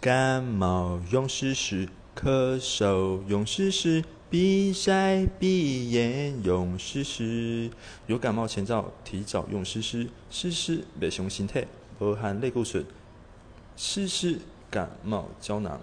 感冒用湿湿，咳嗽用湿湿，鼻塞鼻炎用湿湿。有感冒前兆，提早用湿湿。湿湿袂伤身体，无含类固醇。湿湿感冒胶囊。